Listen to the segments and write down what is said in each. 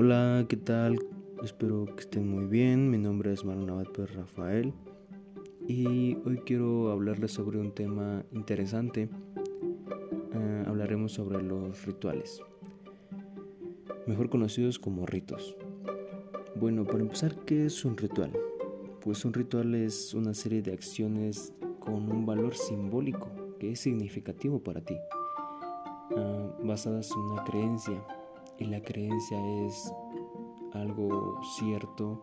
Hola, ¿qué tal? Espero que estén muy bien. Mi nombre es Manuel Abad Rafael y hoy quiero hablarles sobre un tema interesante. Ah, hablaremos sobre los rituales, mejor conocidos como ritos. Bueno, para empezar, ¿qué es un ritual? Pues un ritual es una serie de acciones con un valor simbólico que es significativo para ti, ah, basadas en una creencia y la creencia es algo cierto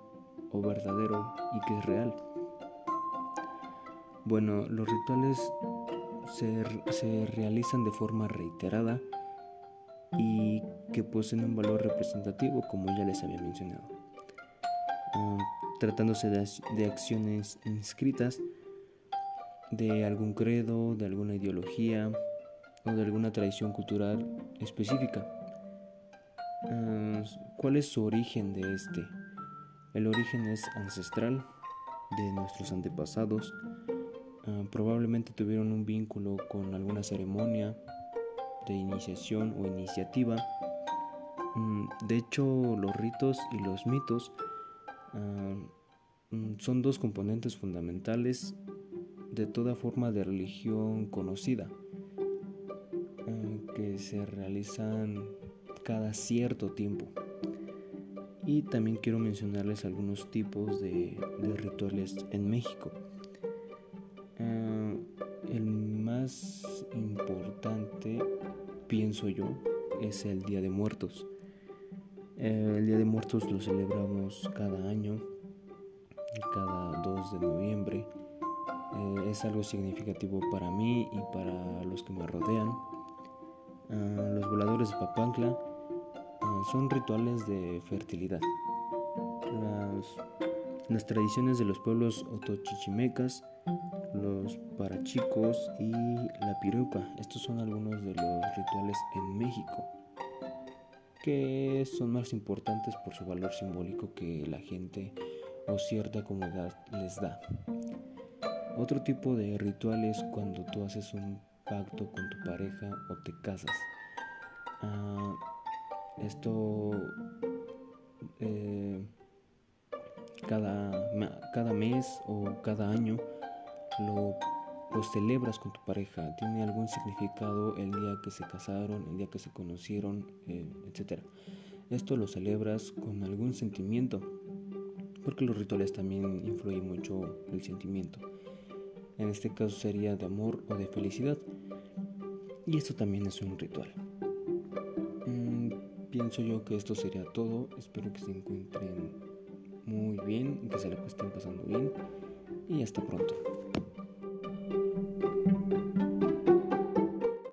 o verdadero y que es real. Bueno, los rituales se, realizan de forma reiterada y que poseen un valor representativo como ya les había mencionado. Ah, tratándose de, de acciones inscritas de algún credo, de alguna ideología o de alguna tradición cultural específica. Ah, ¿Cuál es su origen de este? El origen es ancestral de nuestros antepasados. Ah, probablemente tuvieron un vínculo con alguna ceremonia de iniciación o iniciativa. Mm, de hecho, los ritos y los mitos ah, mm, son dos componentes fundamentales de toda forma de religión conocida que se realizan cada cierto tiempo. Y también quiero mencionarles algunos tipos de, rituales en México. Ah, el más importante, pienso yo, es el Día de Muertos. Eh, el Día de Muertos lo celebramos cada año, cada 2 de noviembre. Eh, es algo significativo para mí y para los que me rodean. Ah, los voladores de Papancla son rituales de fertilidad. Las, tradiciones de los pueblos otochichimecas, los parachicos y la piruca. Estos son algunos de los rituales en México que son más importantes por su valor simbólico que la gente o cierta comunidad les da. Otro tipo de ritual es cuando tú haces un pacto con tu pareja o te casas. Ah, esto eh, cada, cada mes o cada año lo, celebras con tu pareja. Tiene algún significado el día que se casaron, el día que se conocieron, eh, etc. Esto lo celebras con algún sentimiento, porque los rituales también influyen mucho el sentimiento. En este caso sería de amor o de felicidad. Y esto también es un ritual pienso yo que esto sería todo. Espero que se encuentren muy bien, que se la estén pasando bien y hasta pronto.